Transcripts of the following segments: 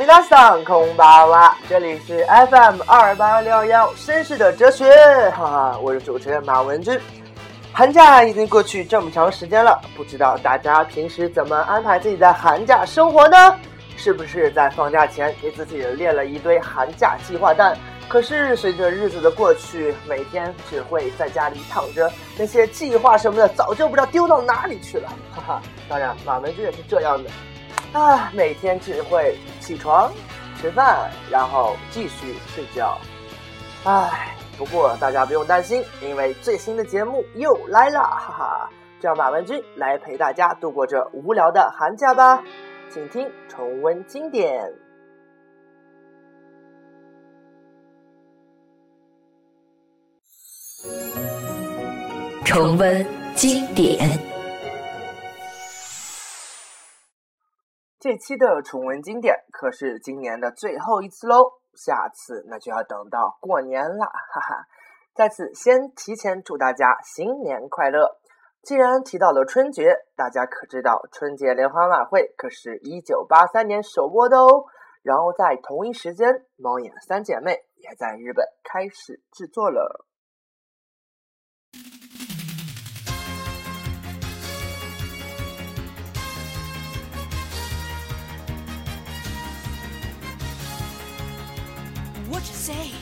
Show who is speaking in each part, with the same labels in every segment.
Speaker 1: 米拉桑空巴哇，这里是 FM 二八六幺绅士的哲学，哈哈，我是主持人马文君。寒假已经过去这么长时间了，不知道大家平时怎么安排自己的寒假生活呢？是不是在放假前给自己列了一堆寒假计划单？可是随着日子的过去，每天只会在家里躺着，那些计划什么的早就不知道丢到哪里去了，哈哈。当然，马文君也是这样的。啊，每天只会起床、吃饭，然后继续睡觉。唉，不过大家不用担心，因为最新的节目又来了，哈哈！就让马文君来陪大家度过这无聊的寒假吧。请听重温经典，
Speaker 2: 重温经典。
Speaker 1: 这期的重温经典可是今年的最后一次喽，下次那就要等到过年了，哈哈！在此先提前祝大家新年快乐。既然提到了春节，大家可知道春节联欢晚会可是一九八三年首播的哦？然后在同一时间，猫眼三姐妹也在日本开始制作了。
Speaker 3: What'd you say?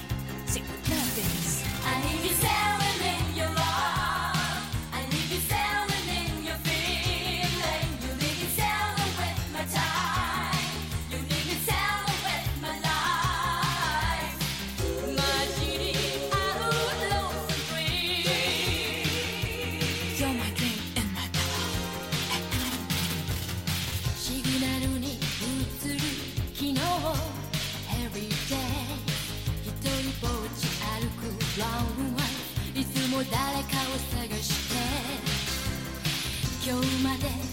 Speaker 4: 今日まで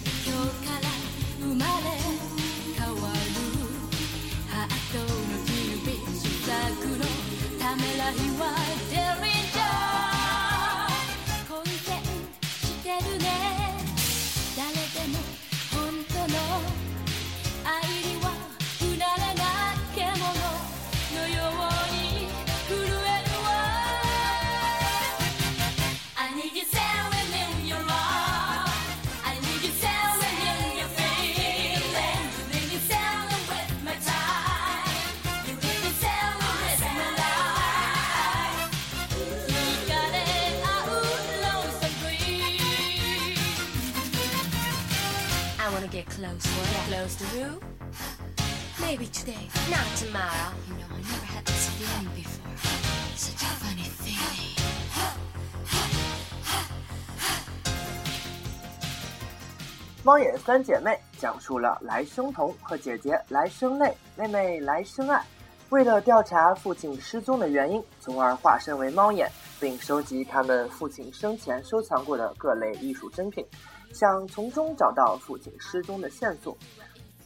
Speaker 5: Close, get close to you. Maybe today, not tomorrow.
Speaker 3: You know, I never had this feeling before. Such a funny feeling.
Speaker 1: 猫眼三姐妹讲述了来生童和姐姐来生泪、妹妹来生爱，为了调查父亲失踪的原因，从而化身为猫眼，并收集他们父亲生前收藏过的各类艺术珍品，想从中找到父亲失踪的线索。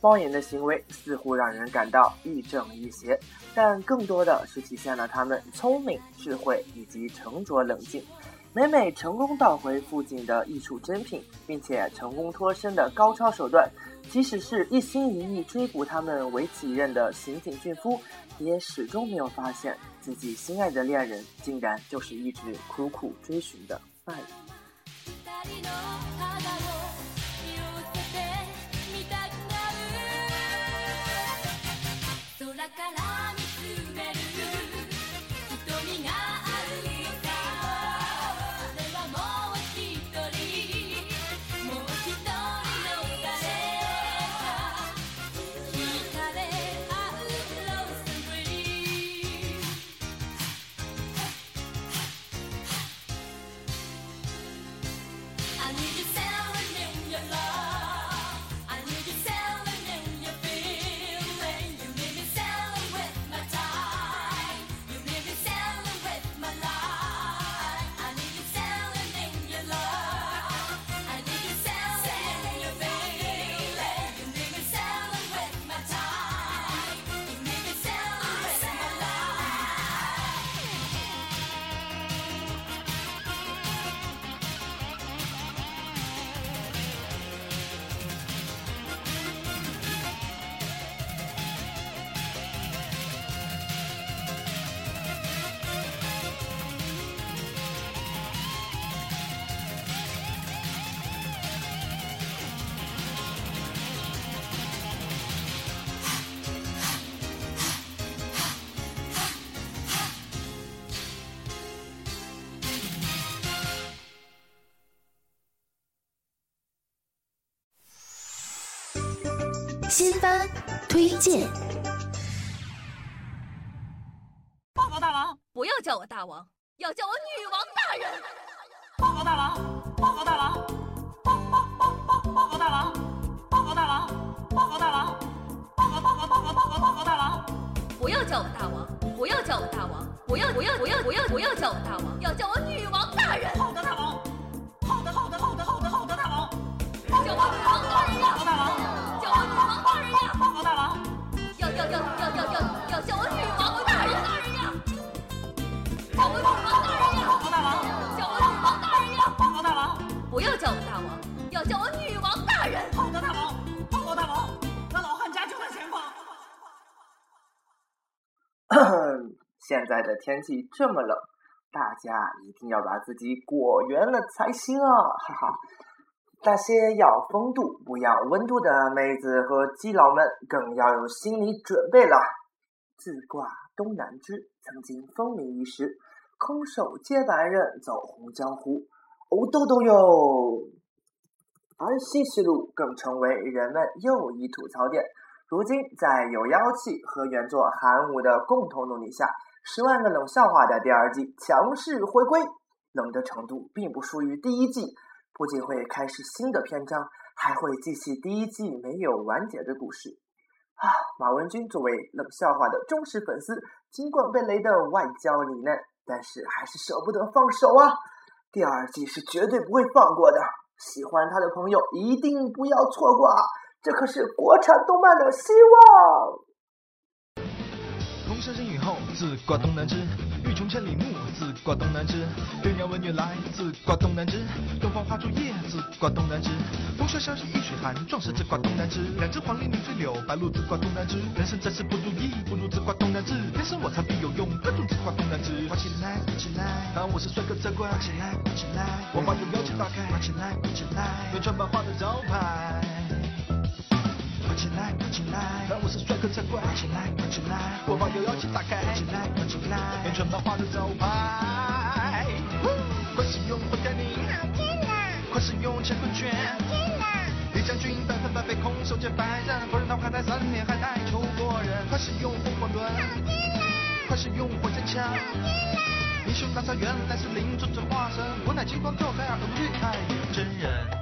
Speaker 1: 猫眼的行为似乎让人感到亦正亦邪，但更多的是体现了他们聪明、智慧以及沉着冷静。每每成功盗回父亲的艺术珍品，并且成功脱身的高超手段，即使是一心一意追捕他们为己任的刑警俊夫，也始终没有发现自己心爱的恋人竟然就是一直苦苦追寻的爱人。
Speaker 4: 二人の肌の I need you
Speaker 2: 新番推荐。
Speaker 6: 报告大王，
Speaker 5: 不要叫我大王，要叫我女王大人。
Speaker 6: 报告大王，报告大王，报报报报报告大王，报告大王，报告大王，报告报告报告报告报告大王。
Speaker 5: 不要叫我大王，不要叫我大王，不要不要不要不要不要叫我大王，要叫我
Speaker 6: 不要
Speaker 5: 叫我大
Speaker 6: 王，
Speaker 5: 要叫我女王大人。
Speaker 6: 报告，大王，报告大王，那老汉家就在前方。
Speaker 1: 现在的天气这么冷，大家一定要把自己裹圆了才行啊！哈哈，那些要风度不要温度的妹子和基佬们更要有心理准备了。自挂东南枝曾经风靡一时，空手接白刃走红江湖，哦豆豆哟！而西石路更成为人们又一吐槽点。如今，在有妖气和原作韩武的共同努力下，《十万个冷笑话》的第二季强势回归，冷的程度并不输于第一季，不仅会开始新的篇章，还会继续第一季没有完结的故事。啊，马文君作为冷笑话的忠实粉丝，尽管被雷的外焦里嫩，但是还是舍不得放手啊！第二季是绝对不会放过的，喜欢他的朋友一定不要错过啊！这可是国产动漫的希望。
Speaker 7: 空山生雨后，自挂东南枝；欲穷千里目，自挂东南枝。月亮问月来，自挂东南枝。东方花烛夜，自挂东南枝。风萧萧兮易水寒，壮士自挂东南枝。两只黄鹂鸣翠柳，白鹭自挂东南枝。人生在世不如意，不如自挂东南枝。天生我材必有用，各种自挂东南枝。挂起来，挂起来，当我是帅哥才挂起来，挂起来。我把有妖气打开，挂起来，挂起来。原创版画的招牌。挂起来，快起来，当我是帅哥才挂起来，快起来，我把有妖气打开，挂起来，快起来，原创版画的招牌。快使用火天绫，快使用乾坤圈，李将军百分百被空手接白刃，不然他还在三年还带仇国人。快使用风火轮，快使用火箭枪。英雄大赛原来是灵尊者化身，我乃金光罩盖尔无惧太乙真人。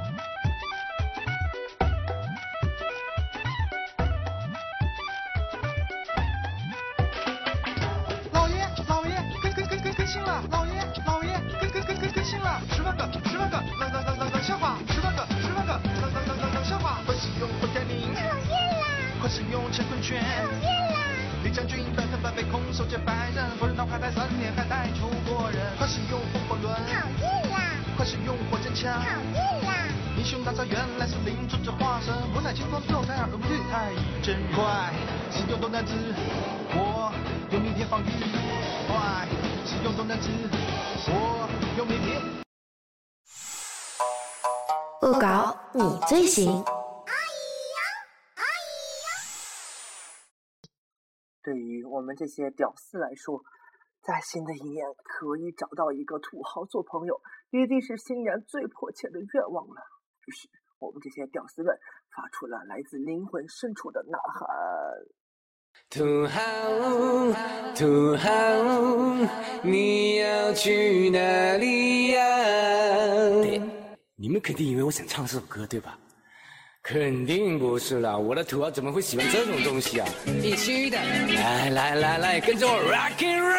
Speaker 7: 刃，不然脑海待三年还带出国人。快使用风火轮，快使用火箭枪，英雄大招原来是灵尊者化身，我乃金光罩盖尔无惧太乙真人。快使用东南枝，我用明天放雨。快使用东南枝，我用明天。
Speaker 2: 恶搞你最行。
Speaker 1: 对于我们这些屌丝来说，在新的一年可以找到一个土豪做朋友，一定是新年最迫切的愿望了。于是，我们这些屌丝们发出了来自灵魂深处的呐喊。
Speaker 8: 土豪，土豪，你要去哪里呀？对，你们肯定以为我想唱这首歌，对吧？肯定不是啦，我的土豪怎么会喜欢这种东西啊？必须的！来来来来，跟着我 rock and roll！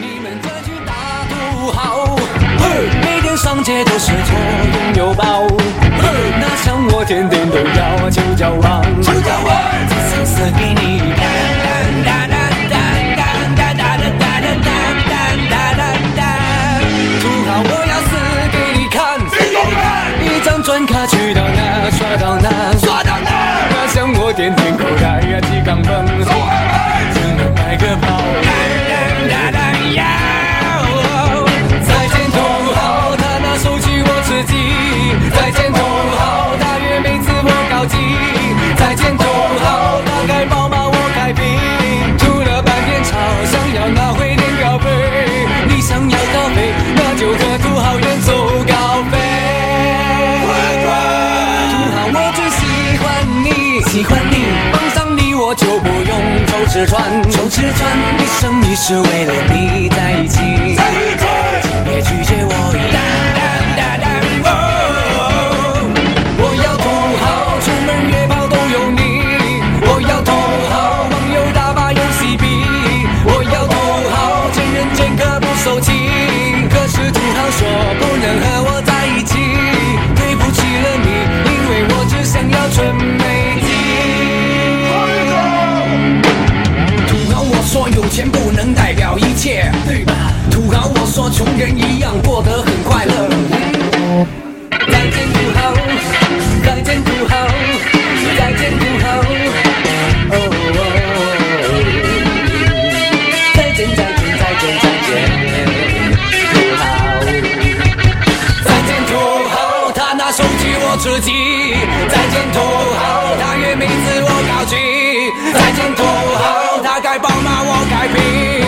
Speaker 8: 你们这群大土豪，每天上街都是左拥右抱，哪像我天天都要求交往，求交往，这色色给你。去到哪耍到哪，耍到哪，他向我点点口袋呀几杠蹦，穿。吃穿一生一世为了你在一起。在一起你别拒绝我呀自己。再见土豪，他约妹子我高级。再见土豪，他开宝马我开宾。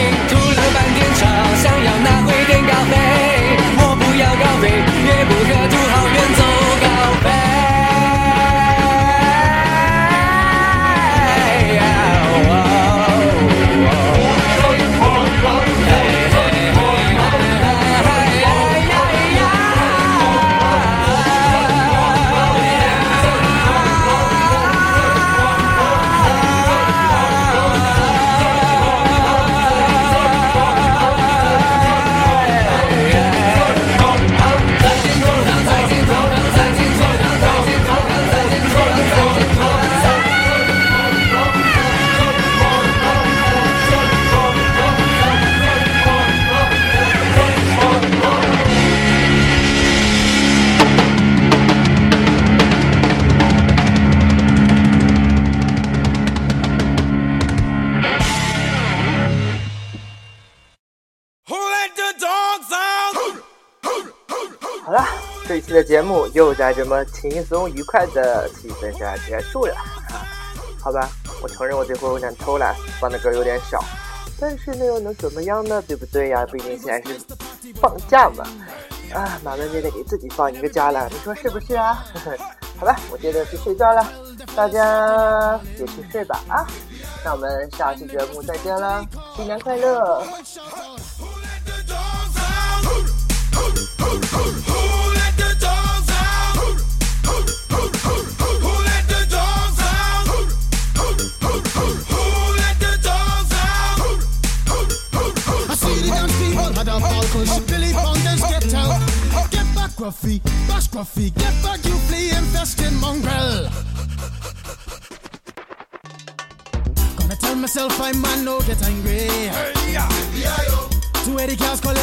Speaker 1: 的节目又在这么轻松愉快的气氛下结束了！好吧，我承认我这回有点偷懒，放的歌有点少，但是那又能怎么样呢？对不对呀？毕竟现在是放假嘛，啊，马文也得给自己放一个假了，你说是不是啊？好吧，我接着去睡觉了，大家也去睡吧啊！那我们下期节目再见了，新年快乐！
Speaker 9: my man no get angry. Hey, yeah. To where the girls call